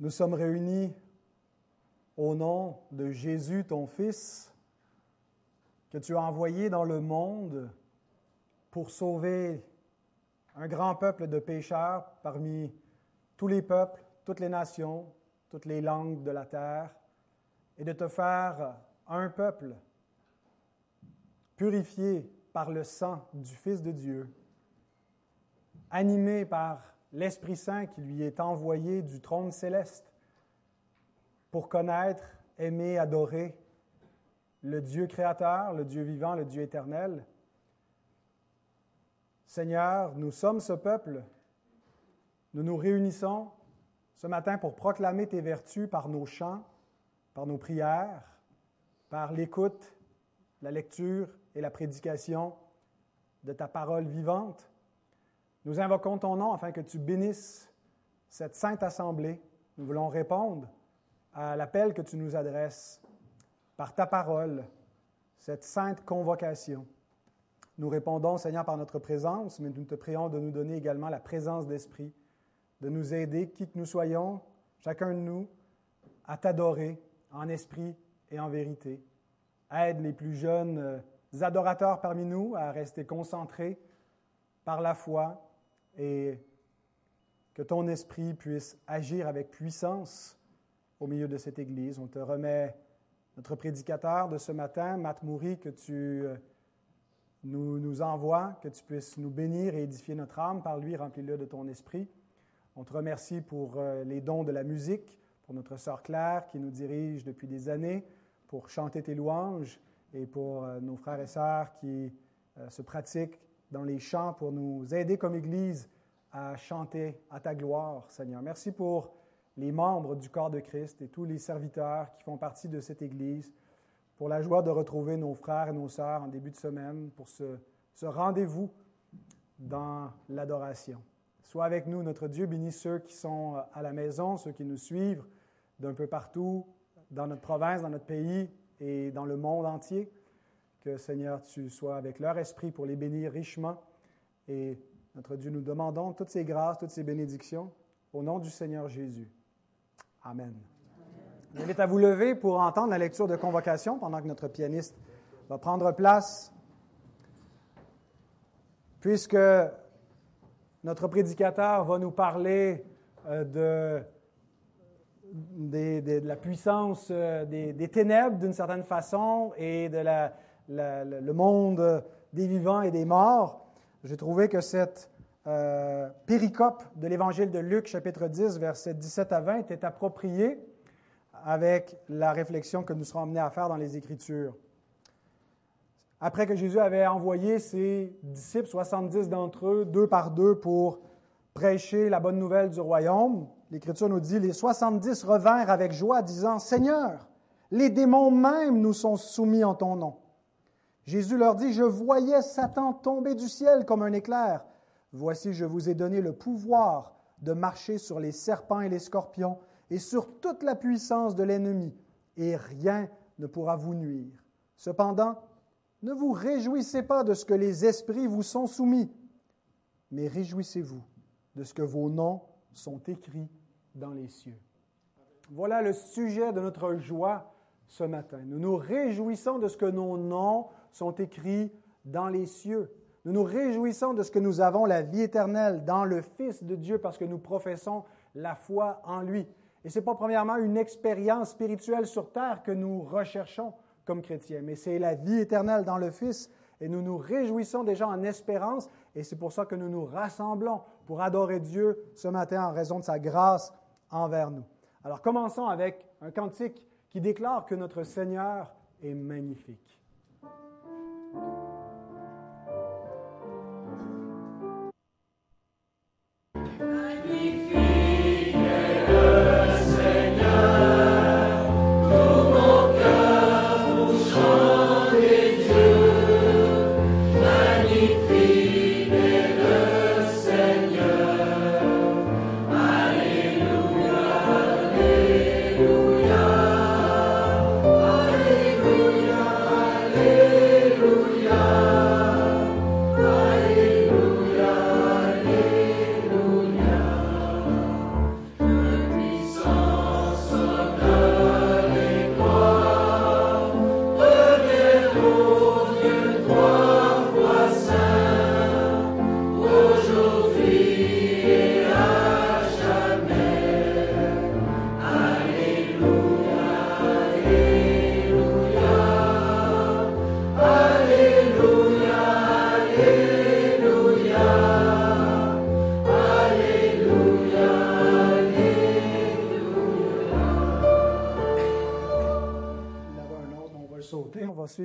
Nous sommes réunis au nom de Jésus, ton Fils, que tu as envoyé dans le monde pour sauver un grand peuple de pécheurs parmi tous les peuples, toutes les nations, toutes les langues de la terre, et de te faire un peuple purifié par le sang du Fils de Dieu, animé par l'Esprit Saint qui lui est envoyé du trône céleste pour connaître, aimer, adorer le Dieu créateur, le Dieu vivant, le Dieu éternel. Seigneur, nous sommes ce peuple. Nous nous réunissons ce matin pour proclamer tes vertus par nos chants, par nos prières, par l'écoute, la lecture et la prédication de ta parole vivante. Nous invoquons ton nom afin que tu bénisses cette sainte assemblée. Nous voulons répondre à l'appel que tu nous adresses par ta parole, cette sainte convocation. Nous répondons, Seigneur, par notre présence, mais nous te prions de nous donner également la présence d'esprit, de nous aider, qui que nous soyons, chacun de nous, à t'adorer en esprit et en vérité. Aide les plus jeunes euh, adorateurs parmi nous à rester concentrés par la foi et que ton esprit puisse agir avec puissance au milieu de cette Église. On te remet notre prédicateur de ce matin, Matt Moury, que tu euh, nous, nous envoies, que tu puisses nous bénir et édifier notre âme par lui, remplis-le de ton esprit. On te remercie pour euh, les dons de la musique, pour notre sœur Claire qui nous dirige depuis des années, pour chanter tes louanges et pour euh, nos frères et sœurs qui se pratiquent dans les chants pour nous aider comme Église à chanter à ta gloire, Seigneur. Merci pour les membres du corps de Christ et tous les serviteurs qui font partie de cette Église, pour la joie de retrouver nos frères et nos sœurs en début de semaine, pour ce, ce rendez-vous dans l'adoration. Sois avec nous, notre Dieu, bénis ceux qui sont à la maison, ceux qui nous suivent d'un peu partout, dans notre province, dans notre pays et dans le monde entier. Que Seigneur, tu sois avec leur esprit pour les bénir richement. Et notre Dieu, nous demandons toutes ces grâces, toutes ces bénédictions au nom du Seigneur Jésus. Amen. Je invite à vous lever pour entendre la lecture de convocation pendant que notre pianiste va prendre place. Puisque notre prédicateur va nous parler euh, de, la puissance euh, des ténèbres d'une certaine façon et de la, le monde des vivants et des morts, j'ai trouvé que cette euh, péricope de l'évangile de Luc, chapitre 10, versets 17 à 20, était appropriée avec la réflexion que nous serons amenés à faire dans les Écritures. Après que Jésus avait envoyé ses disciples, 70 d'entre eux, deux par deux, pour prêcher la bonne nouvelle du royaume, l'Écriture nous dit, les 70 revinrent avec joie, disant, Seigneur, les démons même nous sont soumis en ton nom. Jésus leur dit, je voyais Satan tomber du ciel comme un éclair. Voici, je vous ai donné le pouvoir de marcher sur les serpents et les scorpions et sur toute la puissance de l'ennemi, et rien ne pourra vous nuire. Cependant, ne vous réjouissez pas de ce que les esprits vous sont soumis, mais réjouissez-vous de ce que vos noms sont écrits dans les cieux. Voilà le sujet de notre joie ce matin. Nous nous réjouissons de ce que nos noms sont écrits dans les cieux. Nous nous réjouissons de ce que nous avons la vie éternelle dans le Fils de Dieu parce que nous professons la foi en lui. Et ce n'est pas premièrement une expérience spirituelle sur terre que nous recherchons comme chrétiens, mais c'est la vie éternelle dans le Fils. Et nous nous réjouissons déjà en espérance, et c'est pour ça que nous nous rassemblons pour adorer Dieu ce matin en raison de sa grâce envers nous. Alors commençons avec un cantique qui déclare que notre Seigneur est magnifique.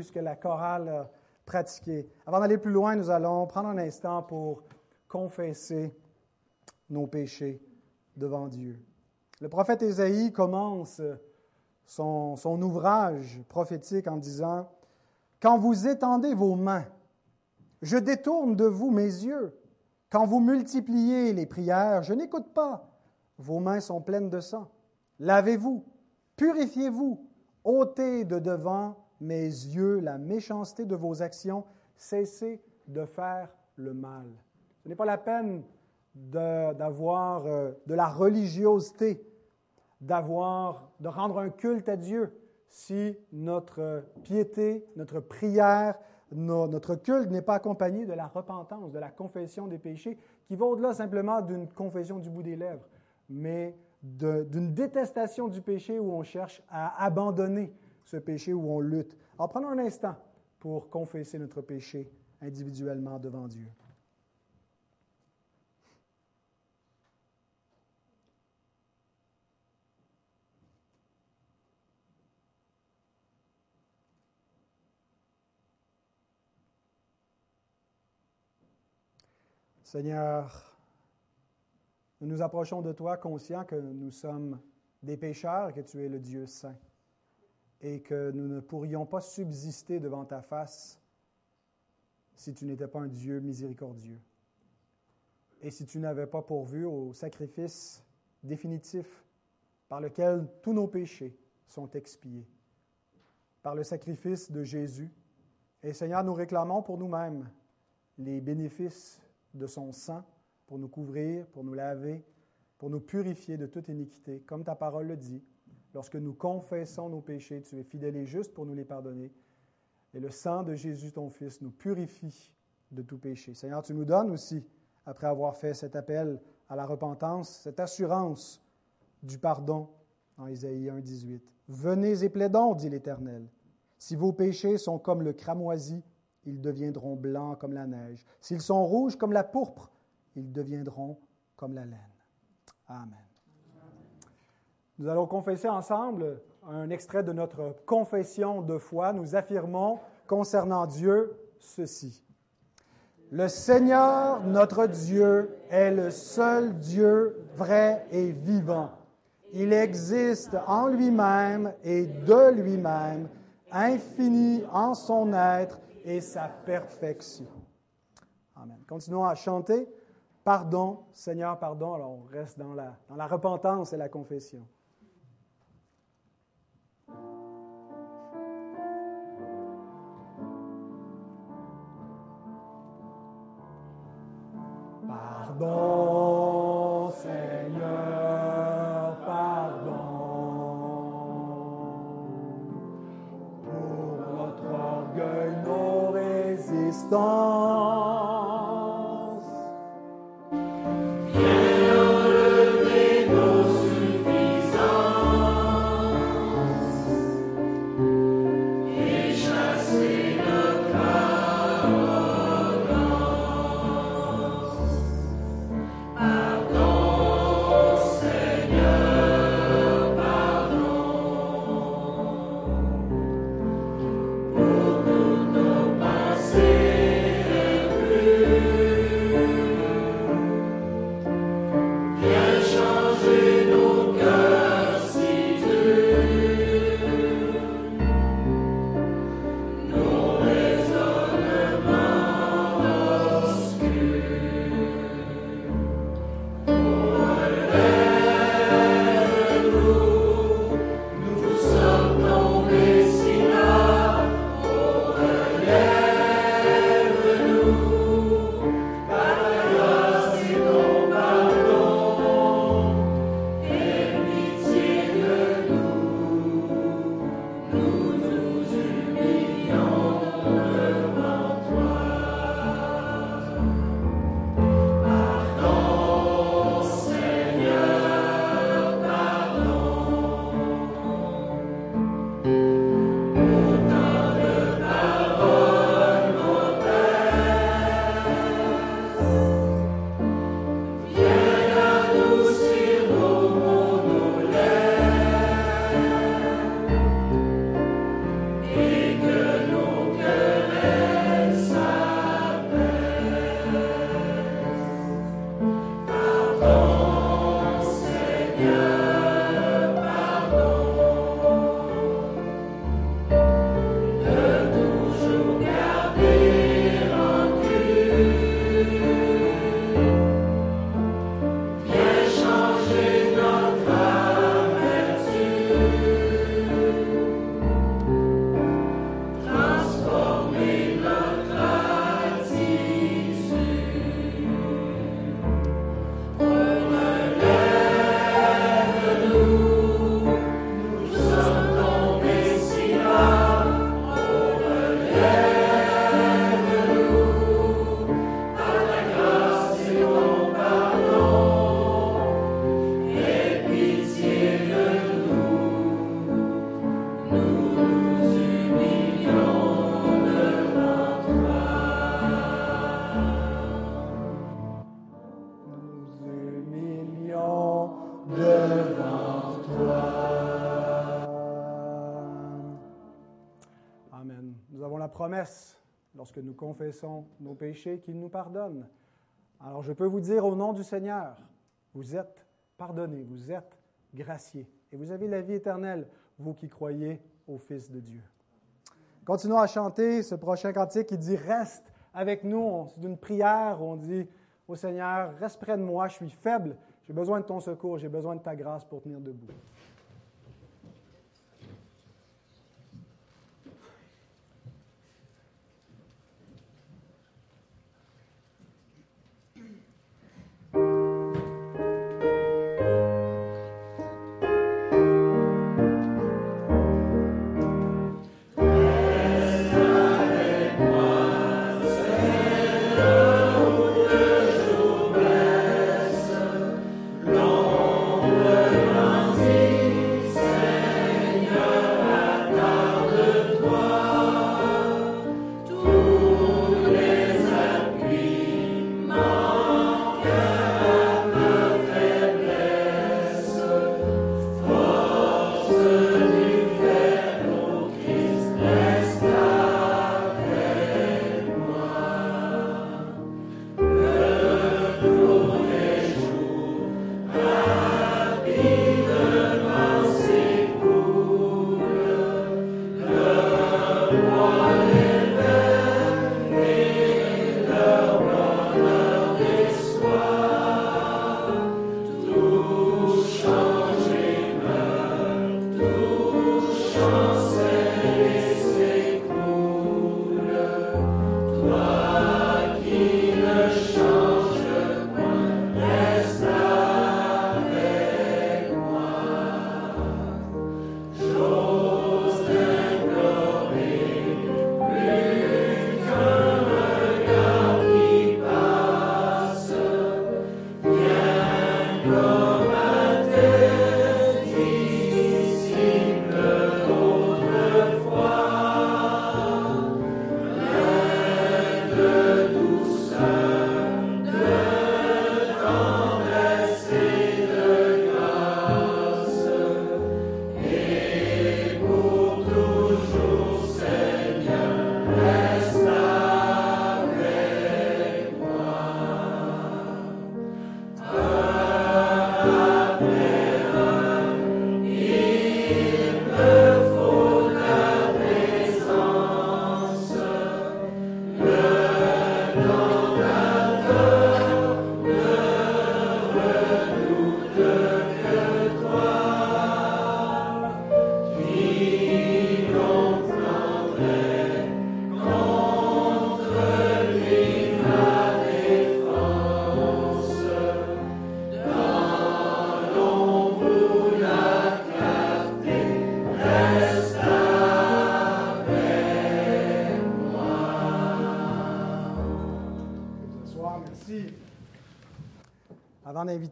Ce que la chorale a. Avant d'aller plus loin, nous allons prendre un instant pour confesser nos péchés devant Dieu. Le prophète Ésaïe commence son, son ouvrage prophétique en disant, Quand vous étendez vos mains, je détourne de vous mes yeux. Quand vous multipliez les prières, je n'écoute pas. Vos mains sont pleines de sang. Lavez-vous, purifiez-vous, ôtez de devant mes yeux la méchanceté de vos actions, cessez de faire le mal. Ce n'est pas la peine d'avoir euh, de, la religiosité, d'avoir, de rendre un culte à Dieu si notre piété, notre prière, notre culte n'est pas accompagné de la repentance, de la confession des péchés, qui va au-delà simplement d'une confession du bout des lèvres, mais d'une détestation du péché où on cherche à abandonner ce péché, où on lutte. Alors prenons un instant pour confesser notre péché individuellement devant Dieu. Seigneur, nous nous approchons de toi conscients que nous sommes des pécheurs, que tu es le Dieu saint, et que nous ne pourrions pas subsister devant ta face si tu n'étais pas un Dieu miséricordieux, et si tu n'avais pas pourvu au sacrifice définitif par lequel tous nos péchés sont expiés, par le sacrifice de Jésus. Et Seigneur, nous réclamons pour nous-mêmes les bénéfices de son sang pour nous couvrir, pour nous laver, pour nous purifier de toute iniquité. Comme ta parole le dit, lorsque nous confessons nos péchés, tu es fidèle et juste pour nous les pardonner. Et le sang de Jésus, ton Fils, nous purifie de tout péché. Seigneur, tu nous donnes aussi, après avoir fait cet appel à la repentance, cette assurance du pardon en Isaïe 1, 18. Venez et plaidons, dit l'Éternel. Si vos péchés sont comme le cramoisi, ils deviendront blancs comme la neige. S'ils sont rouges comme la pourpre, ils deviendront comme la laine. Amen. Nous allons confesser ensemble un extrait de notre confession de foi. Nous affirmons concernant Dieu ceci. Le Seigneur, notre Dieu, est le seul Dieu vrai et vivant. Il existe en lui-même et de lui-même, infini en son être et sa perfection. Amen. Continuons à chanter. Pardon, Seigneur, pardon. Alors on reste dans la, dans la repentance et la confession. Pardon, Seigneur, pardon. Pour notre orgueil, nos résistances. Lorsque nous confessons nos péchés, qu'il nous pardonne. Alors je peux vous dire au nom du Seigneur, vous êtes pardonnés, vous êtes graciés, et vous avez la vie éternelle, vous qui croyez au Fils de Dieu. Continuons à chanter ce prochain cantique qui dit Reste avec nous. C'est une prière où on dit au Seigneur, reste près de moi, je suis faible, j'ai besoin de ton secours, j'ai besoin de ta grâce pour tenir debout.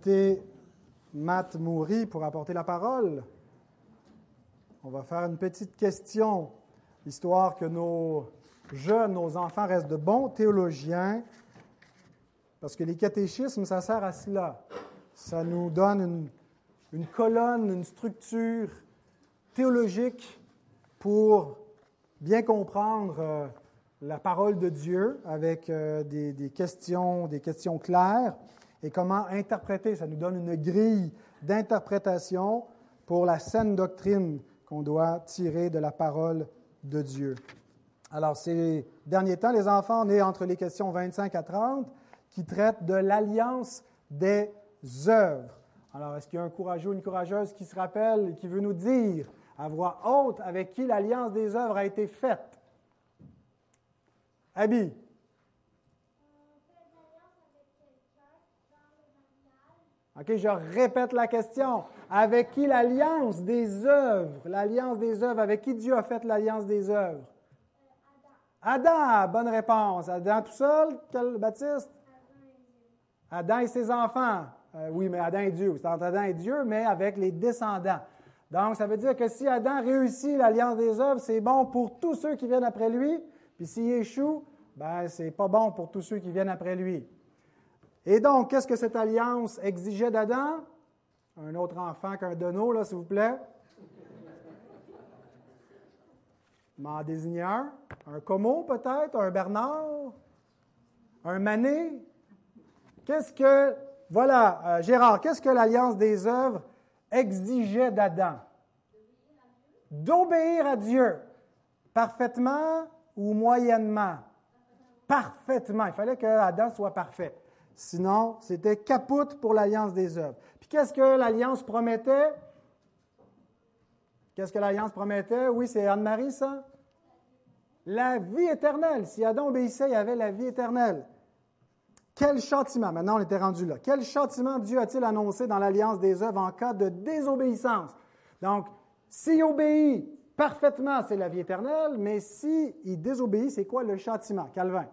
Inviter Matt Moury pour apporter la parole. On va faire une petite question, histoire que nos jeunes, nos enfants restent de bons théologiens, parce que les catéchismes, ça sert à cela. Ça nous donne une, colonne, une structure théologique pour bien comprendre euh, la parole de Dieu avec euh, des questions, des questions claires et comment interpréter. Ça nous donne une grille d'interprétation pour la saine doctrine qu'on doit tirer de la parole de Dieu. Alors, ces derniers temps, les enfants, on est entre les questions 25 à 30 qui traitent de l'alliance des œuvres. Alors, est-ce qu'il y a un courageux ou une courageuse qui se rappelle et qui veut nous dire à voix haute avec qui l'alliance des œuvres a été faite? Abby? OK, je répète la question. Avec qui l'alliance des œuvres? L'alliance des œuvres, avec qui Dieu a fait l'alliance des œuvres? Adam, bonne réponse. Adam tout seul, quel Baptiste? Adam et ses enfants. Euh, oui, mais Adam et Dieu. C'est entre Adam et Dieu, mais avec les descendants. Donc, ça veut dire que si Adam réussit l'alliance des œuvres, c'est bon pour tous ceux qui viennent après lui. Puis s'il échoue, ben, c'est pas bon pour tous ceux qui viennent après lui. Et donc, qu'est-ce que cette alliance exigeait d'Adam? Un autre enfant qu'un Dono, là, s'il vous plaît. M'en désigne un. Un Como, peut-être? Un Bernard? Un Mané? Qu'est-ce que, voilà, euh, Gérard, qu'est-ce que l'alliance des œuvres exigeait d'Adam? D'obéir à Dieu. Parfaitement ou moyennement? Parfaitement. Il fallait que Adam soit parfait. Sinon, c'était capote pour l'alliance des œuvres. Puis qu'est-ce que l'alliance promettait? Qu'est-ce que l'alliance promettait? Oui, c'est Anne-Marie, ça? La vie éternelle. Si Adam obéissait, il y avait la vie éternelle. Quel châtiment, maintenant on était rendu là, quel châtiment Dieu a-t-il annoncé dans l'alliance des œuvres en cas de désobéissance? Donc, s'il obéit parfaitement, c'est la vie éternelle, mais s'il désobéit, c'est quoi le châtiment? Calvin?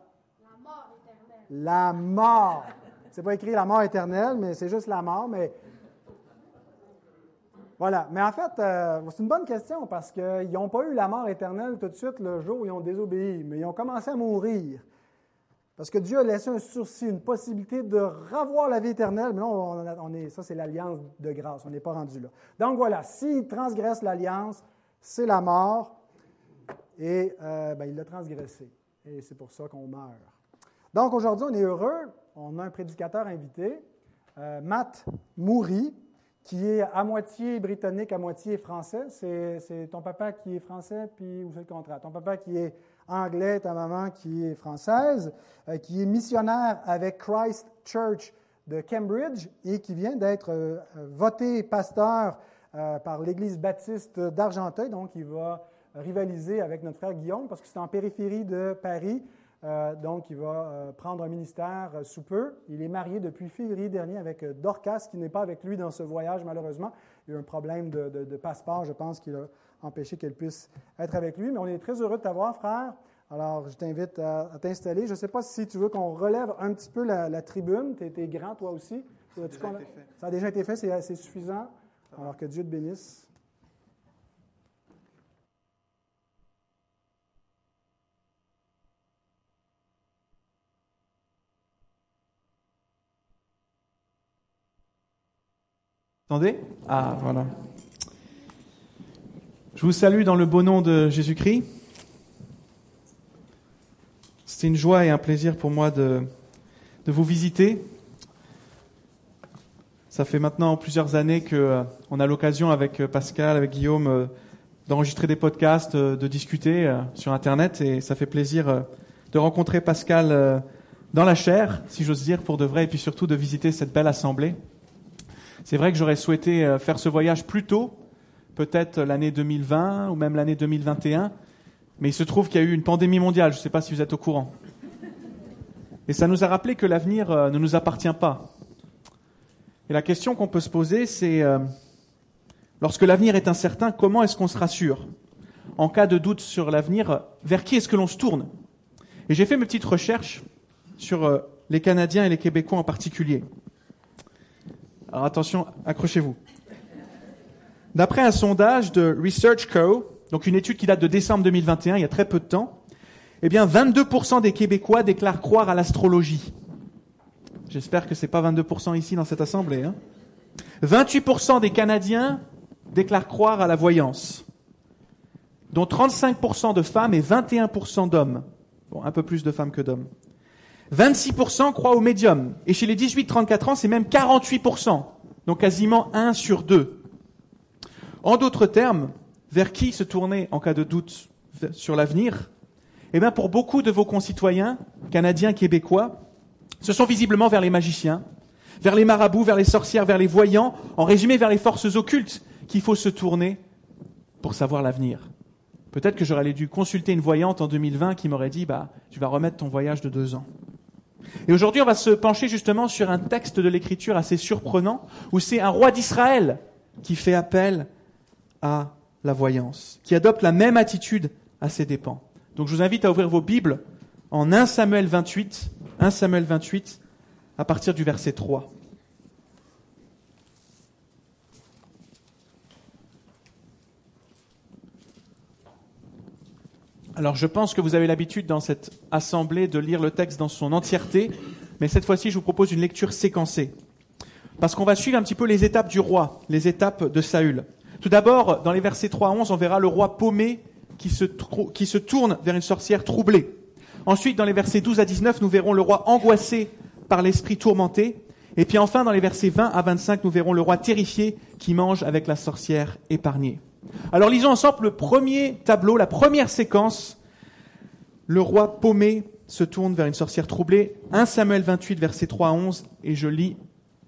La mort. C'est pas écrit la mort éternelle, mais c'est juste la mort. Mais voilà. Mais en fait, euh, c'est une bonne question parce qu'ils n'ont pas eu la mort éternelle tout de suite le jour où ils ont désobéi, mais ils ont commencé à mourir. Parce que Dieu a laissé un sursis, une possibilité de revoir la vie éternelle. Mais non, on, est, ça, c'est l'alliance de grâce. On n'est pas rendu là. Donc voilà, s'ils transgressent l'alliance, c'est la mort. Et euh, ben, il l'a transgressé. Et c'est pour ça qu'on meurt. Donc aujourd'hui, on est heureux. On a un prédicateur invité, euh, Matt Moury, qui est à moitié britannique, à moitié français. C'est ton papa qui est français, puis ou c'est le contraire? Ton papa qui est anglais, ta maman qui est française, euh, qui est missionnaire avec Christ Church de Cambridge et qui vient d'être euh, voté pasteur par l'Église baptiste d'Argenteuil. Donc, il va rivaliser avec notre frère Guillaume parce que c'est en périphérie de Paris. Euh, donc, il va euh, prendre un ministère euh, sous peu. Il est marié depuis février dernier avec Dorcas, qui n'est pas avec lui dans ce voyage, malheureusement. Il y a eu un problème de, passeport, je pense, qui a empêché qu'elle puisse être avec lui. Mais on est très heureux de t'avoir, frère. Alors, je t'invite à, t'installer. Je ne sais pas si tu veux qu'on relève un petit peu la, tribune. Tu es, grand, toi aussi. Ça a, déjà été fait. Ça a déjà été fait, c'est suffisant. Alors que Dieu te bénisse. Attendez Ah, voilà. Je vous salue dans le beau nom de Jésus-Christ. C'est une joie et un plaisir pour moi de, vous visiter. Ça fait maintenant plusieurs années que euh, on a l'occasion avec euh, Pascal, avec Guillaume, euh, d'enregistrer des podcasts, de discuter sur Internet, et ça fait plaisir de rencontrer Pascal dans la chair, si j'ose dire, pour de vrai, et puis surtout de visiter cette belle assemblée. C'est vrai que j'aurais souhaité euh, faire ce voyage plus tôt, peut-être l'année 2020 ou même l'année 2021, mais il se trouve qu'il y a eu une pandémie mondiale, je ne sais pas si vous êtes au courant. Et ça nous a rappelé que l'avenir euh, ne nous appartient pas. Et la question qu'on peut se poser, c'est, euh, lorsque l'avenir est incertain, comment est-ce qu'on se rassure En cas de doute sur l'avenir, vers qui est-ce que l'on se tourne? Et j'ai fait mes petites recherches sur les Canadiens et les Québécois en particulier. Alors attention, accrochez-vous. D'après un sondage de Research Co., donc une étude qui date de décembre 2021, il y a très peu de temps, eh bien 22% des Québécois déclarent croire à l'astrologie. J'espère que ce n'est pas 22% ici dans cette assemblée. Hein. 28% des Canadiens déclarent croire à la voyance, dont 35% de femmes et 21% d'hommes. Bon, un peu plus de femmes que d'hommes. 26% croient au médium. Et chez les 18-34 ans, c'est même 48%. Donc quasiment un sur deux. En d'autres termes, vers qui se tourner en cas de doute sur l'avenir? Eh bien, pour beaucoup de vos concitoyens, canadiens, québécois, ce sont visiblement vers les magiciens, vers les marabouts, vers les sorcières, vers les voyants, en résumé vers les forces occultes qu'il faut se tourner pour savoir l'avenir. Peut-être que j'aurais dû consulter une voyante en 2020 qui m'aurait dit, bah, tu vas remettre ton voyage de deux ans. Et aujourd'hui, on va se pencher justement sur un texte de l'écriture assez surprenant, où c'est un roi d'Israël qui fait appel à la voyance, qui adopte la même attitude à ses dépens. Donc je vous invite à ouvrir vos Bibles en 1 Samuel 28, 1 Samuel 28, à partir du verset 3. Alors je pense que vous avez l'habitude dans cette assemblée de lire le texte dans son entièreté, mais cette fois-ci je vous propose une lecture séquencée. Parce qu'on va suivre un petit peu les étapes du roi, les étapes de Saül. Tout d'abord, dans les versets 3 à 11, on verra le roi paumé qui se, qui se tourne vers une sorcière troublée. Ensuite, dans les versets 12 à 19, nous verrons le roi angoissé par l'esprit tourmenté. Et puis enfin, dans les versets 20 à 25, nous verrons le roi terrifié qui mange avec la sorcière épargnée. Alors lisons ensemble le premier tableau, la première séquence. Le roi paumé se tourne vers une sorcière troublée. 1 Samuel 28, versets 3 à 11, et je lis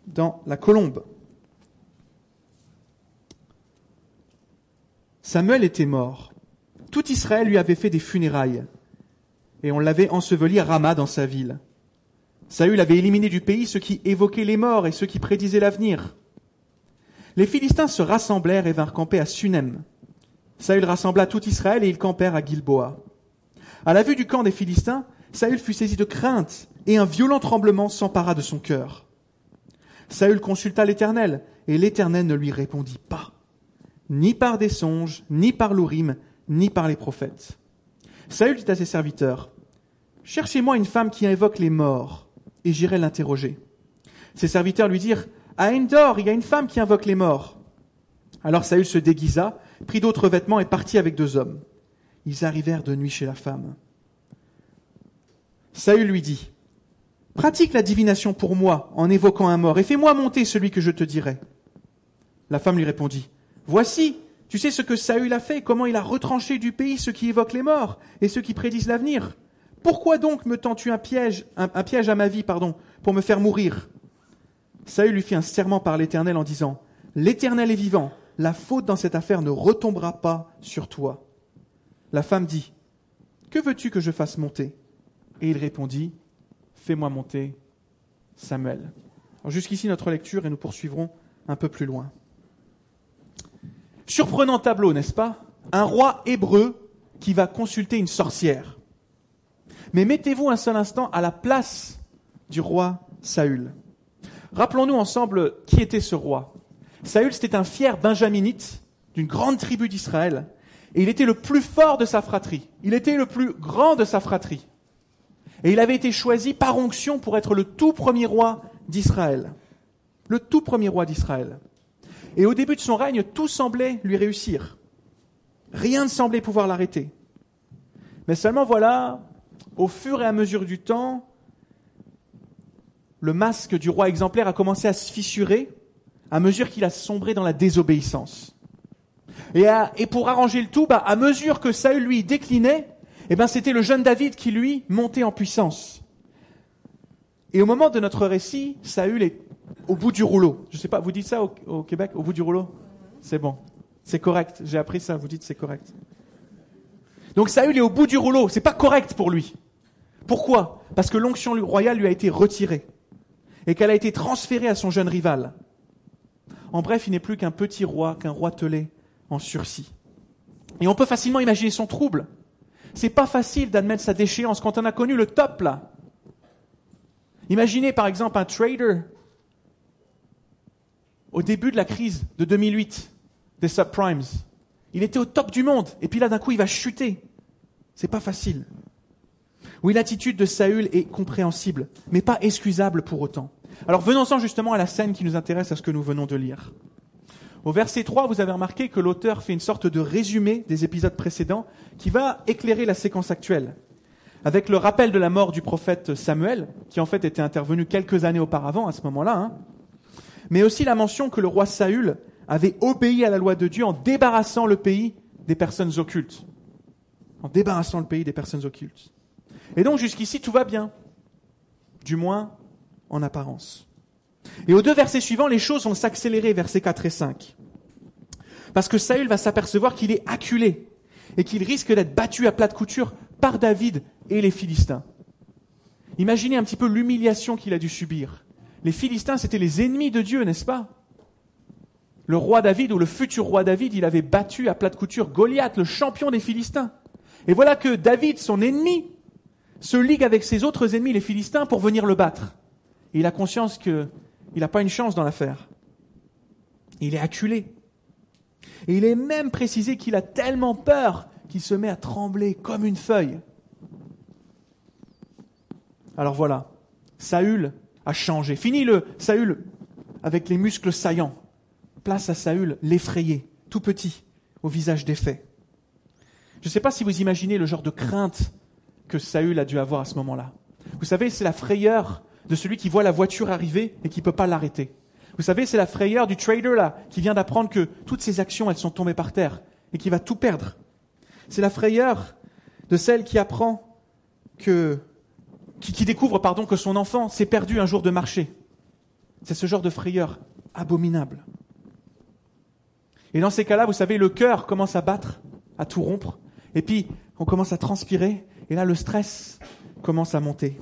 dans la colombe. Samuel était mort. Tout Israël lui avait fait des funérailles, et on l'avait enseveli à Rama dans sa ville. Saül avait éliminé du pays ceux qui évoquaient les morts et ceux qui prédisaient l'avenir. Les Philistins se rassemblèrent et vinrent camper à Sunem. Saül rassembla tout Israël et ils campèrent à Gilboa. À la vue du camp des Philistins, Saül fut saisi de crainte et un violent tremblement s'empara de son cœur. Saül consulta l'Éternel et l'Éternel ne lui répondit pas, ni par des songes, ni par l'Urim, ni par les prophètes. Saül dit à ses serviteurs, Cherchez-moi une femme qui invoque les morts, et j'irai l'interroger. Ses serviteurs lui dirent, à Endor, il y a une femme qui invoque les morts. Alors Saül se déguisa, prit d'autres vêtements et partit avec deux hommes. Ils arrivèrent de nuit chez la femme. Saül lui dit, Pratique la divination pour moi en évoquant un mort et fais-moi monter celui que je te dirai. La femme lui répondit, Voici, tu sais ce que Saül a fait, comment il a retranché du pays ceux qui évoquent les morts et ceux qui prédisent l'avenir. Pourquoi donc me tends-tu un piège, un, un piège à ma vie, pardon, pour me faire mourir? Saül lui fit un serment par l'Éternel en disant, L'Éternel est vivant, la faute dans cette affaire ne retombera pas sur toi. La femme dit, Que veux-tu que je fasse monter? Et il répondit, Fais-moi monter Samuel. Jusqu'ici notre lecture et nous poursuivrons un peu plus loin. Surprenant tableau, n'est-ce pas? Un roi hébreu qui va consulter une sorcière. Mais mettez-vous un seul instant à la place du roi Saül. Rappelons-nous ensemble qui était ce roi. Saül, c'était un fier benjaminite d'une grande tribu d'Israël. Et il était le plus fort de sa fratrie. Il était le plus grand de sa fratrie. Et il avait été choisi par onction pour être le tout premier roi d'Israël. Le tout premier roi d'Israël. Et au début de son règne, tout semblait lui réussir. Rien ne semblait pouvoir l'arrêter. Mais seulement voilà, au fur et à mesure du temps, le masque du roi exemplaire a commencé à se fissurer à mesure qu'il a sombré dans la désobéissance. Et, et pour arranger le tout, bah, à mesure que Saül lui déclinait, eh ben, c'était le jeune David qui lui montait en puissance. Et au moment de notre récit, Saül est au bout du rouleau. Je ne sais pas, vous dites ça au, au Québec, au bout du rouleau? C'est bon. C'est correct. J'ai appris ça. Vous dites c'est correct. Donc Saül est au bout du rouleau. C'est pas correct pour lui. Pourquoi? Parce que l'onction royale lui a été retirée et qu'elle a été transférée à son jeune rival. En bref, il n'est plus qu'un petit roi, qu'un roi telé en sursis. Et on peut facilement imaginer son trouble. C'est pas facile d'admettre sa déchéance quand on a connu le top là. Imaginez par exemple un trader au début de la crise de 2008 des subprimes. Il était au top du monde et puis là d'un coup il va chuter. C'est pas facile. Oui, l'attitude de Saül est compréhensible, mais pas excusable pour autant. Alors venons-en justement à la scène qui nous intéresse à ce que nous venons de lire. Au verset 3, vous avez remarqué que l'auteur fait une sorte de résumé des épisodes précédents qui va éclairer la séquence actuelle. Avec le rappel de la mort du prophète Samuel, qui en fait était intervenu quelques années auparavant à ce moment-là. Hein. mais aussi la mention que le roi Saül avait obéi à la loi de Dieu en débarrassant le pays des personnes occultes. En débarrassant le pays des personnes occultes. Et donc jusqu'ici, tout va bien. Du moins, en apparence. Et aux deux versets suivants, les choses vont s'accélérer, versets 4 et 5. Parce que Saül va s'apercevoir qu'il est acculé et qu'il risque d'être battu à plat de couture par David et les Philistins. Imaginez un petit peu l'humiliation qu'il a dû subir. Les Philistins, c'était les ennemis de Dieu, n'est-ce pas? Le roi David, ou le futur roi David, il avait battu à plat de couture Goliath, le champion des Philistins. Et voilà que David, son ennemi, se ligue avec ses autres ennemis, les Philistins, pour venir le battre. Il a conscience qu'il n'a pas une chance dans l'affaire. Il est acculé. Et il est même précisé qu'il a tellement peur qu'il se met à trembler comme une feuille. Alors voilà, Saül a changé. Fini le Saül avec les muscles saillants. Place à Saül l'effrayé, tout petit, au visage défait. Je ne sais pas si vous imaginez le genre de crainte que Saül a dû avoir à ce moment-là. Vous savez, c'est la frayeur de celui qui voit la voiture arriver et qui ne peut pas l'arrêter. Vous savez, c'est la frayeur du trader là, qui vient d'apprendre que toutes ses actions, elles sont tombées par terre et qui va tout perdre. C'est la frayeur de celle qui apprend que, qui, qui découvre, pardon, que son enfant s'est perdu un jour de marché. C'est ce genre de frayeur abominable. Et dans ces cas-là, vous savez, le cœur commence à battre, à tout rompre, et puis on commence à transpirer, et là le stress commence à monter.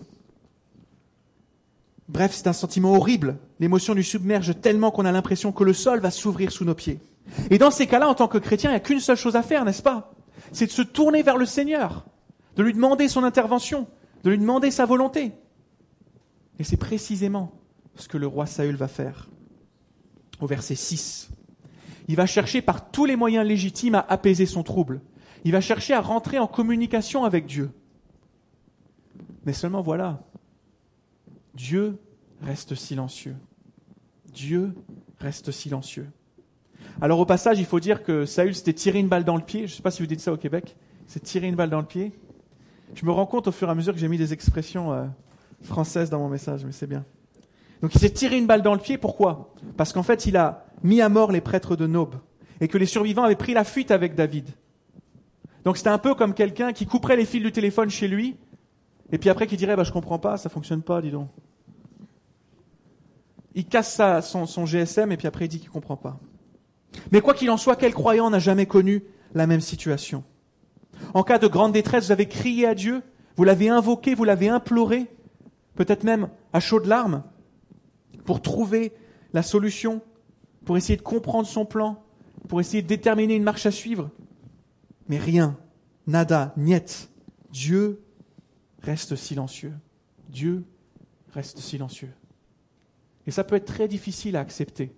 Bref, c'est un sentiment horrible. L'émotion nous submerge tellement qu'on a l'impression que le sol va s'ouvrir sous nos pieds. Et dans ces cas-là, en tant que chrétien, il n'y a qu'une seule chose à faire, n'est-ce pas? C'est de se tourner vers le Seigneur, de lui demander son intervention, de lui demander sa volonté. Et c'est précisément ce que le roi Saül va faire. Au verset 6. Il va chercher par tous les moyens légitimes à apaiser son trouble. Il va chercher à rentrer en communication avec Dieu. Mais seulement voilà, Dieu reste silencieux. Dieu reste silencieux. Alors au passage, il faut dire que Saül s'était tiré une balle dans le pied. Je ne sais pas si vous dites ça au Québec. s'est tiré une balle dans le pied. Je me rends compte au fur et à mesure que j'ai mis des expressions euh, françaises dans mon message, mais c'est bien. Donc il s'est tiré une balle dans le pied. Pourquoi? Parce qu'en fait, il a mis à mort les prêtres de Nob et que les survivants avaient pris la fuite avec David. Donc c'était un peu comme quelqu'un qui couperait les fils du téléphone chez lui et puis après, qui dirait, bah, je comprends pas, ça fonctionne pas, dis donc. Il casse son, GSM et puis après il dit qu'il comprend pas. Mais quoi qu'il en soit, quel croyant n'a jamais connu la même situation? En cas de grande détresse, vous avez crié à Dieu, vous l'avez invoqué, vous l'avez imploré, peut-être même à chaudes larmes, pour trouver la solution, pour essayer de comprendre son plan, pour essayer de déterminer une marche à suivre. Mais rien, nada, niet. Dieu reste silencieux. Dieu reste silencieux. Et ça peut être très difficile à accepter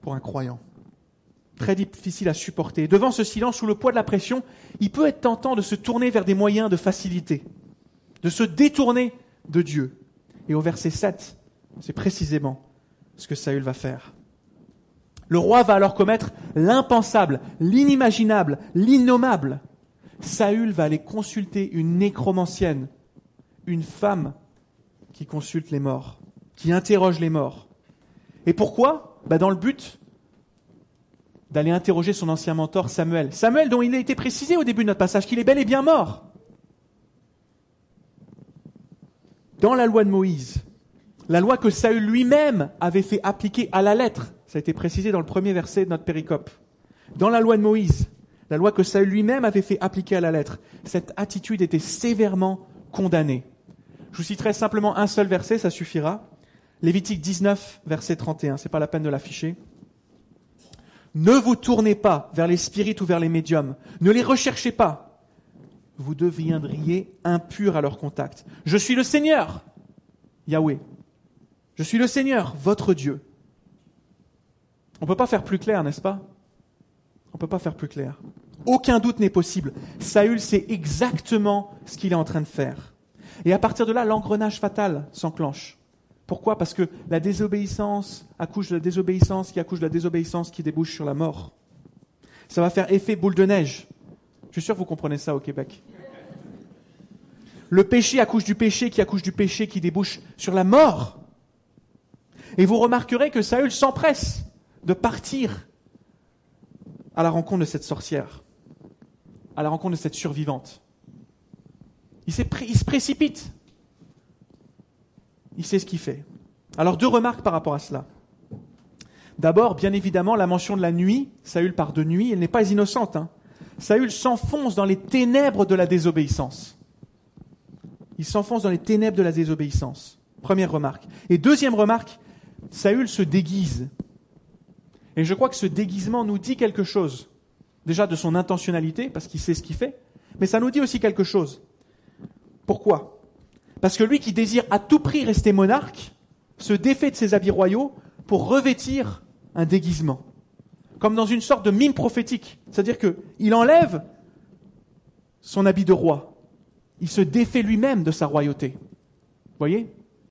pour un croyant. Très difficile à supporter. devant ce silence, sous le poids de la pression, il peut être tentant de se tourner vers des moyens de facilité, de se détourner de Dieu. Et au verset 7, c'est précisément ce que Saül va faire. Le roi va alors commettre l'impensable, l'inimaginable, l'innommable. Saül va aller consulter une nécromancienne, une femme qui consulte les morts, qui interroge les morts. Et pourquoi? Bah Dans le but d'aller interroger son ancien mentor Samuel. Samuel dont il a été précisé au début de notre passage qu'il est bel et bien mort. Dans la loi de Moïse, la loi que Saül lui-même avait fait appliquer à la lettre, ça a été précisé dans le premier verset de notre péricope. Dans la loi de Moïse, la loi que Saül lui-même avait fait appliquer à la lettre. Cette attitude était sévèrement condamnée. Je vous citerai simplement un seul verset, ça suffira. Lévitique 19, verset 31, c'est pas la peine de l'afficher. Ne vous tournez pas vers les spirites ou vers les médiums. Ne les recherchez pas. Vous deviendriez impurs à leur contact. Je suis le Seigneur, Yahweh. Je suis le Seigneur, votre Dieu. On ne peut pas faire plus clair, n'est-ce pas? On ne peut pas faire plus clair. Aucun doute n'est possible. Saül sait exactement ce qu'il est en train de faire. Et à partir de là, l'engrenage fatal s'enclenche. Pourquoi? Parce que la désobéissance accouche de la désobéissance qui accouche de la désobéissance qui débouche sur la mort. Ça va faire effet boule de neige. Je suis sûr que vous comprenez ça au Québec. Le péché accouche du péché qui accouche du péché qui débouche sur la mort. Et vous remarquerez que Saül s'empresse de partir à la rencontre de cette sorcière, à la rencontre de cette survivante. Il, se précipite. Il sait ce qu'il fait. Alors deux remarques par rapport à cela. D'abord, bien évidemment, la mention de la nuit. Saül part de nuit, elle n'est pas innocente. Hein. Saül s'enfonce dans les ténèbres de la désobéissance. Il s'enfonce dans les ténèbres de la désobéissance. Première remarque. Et deuxième remarque, Saül se déguise. Et je crois que ce déguisement nous dit quelque chose. Déjà de son intentionnalité, parce qu'il sait ce qu'il fait, mais ça nous dit aussi quelque chose. Pourquoi? Parce que lui qui désire à tout prix rester monarque, se défait de ses habits royaux pour revêtir un déguisement, comme dans une sorte de mime prophétique. C'est-à-dire qu'il enlève son habit de roi, il se défait lui-même de sa royauté. Vous voyez?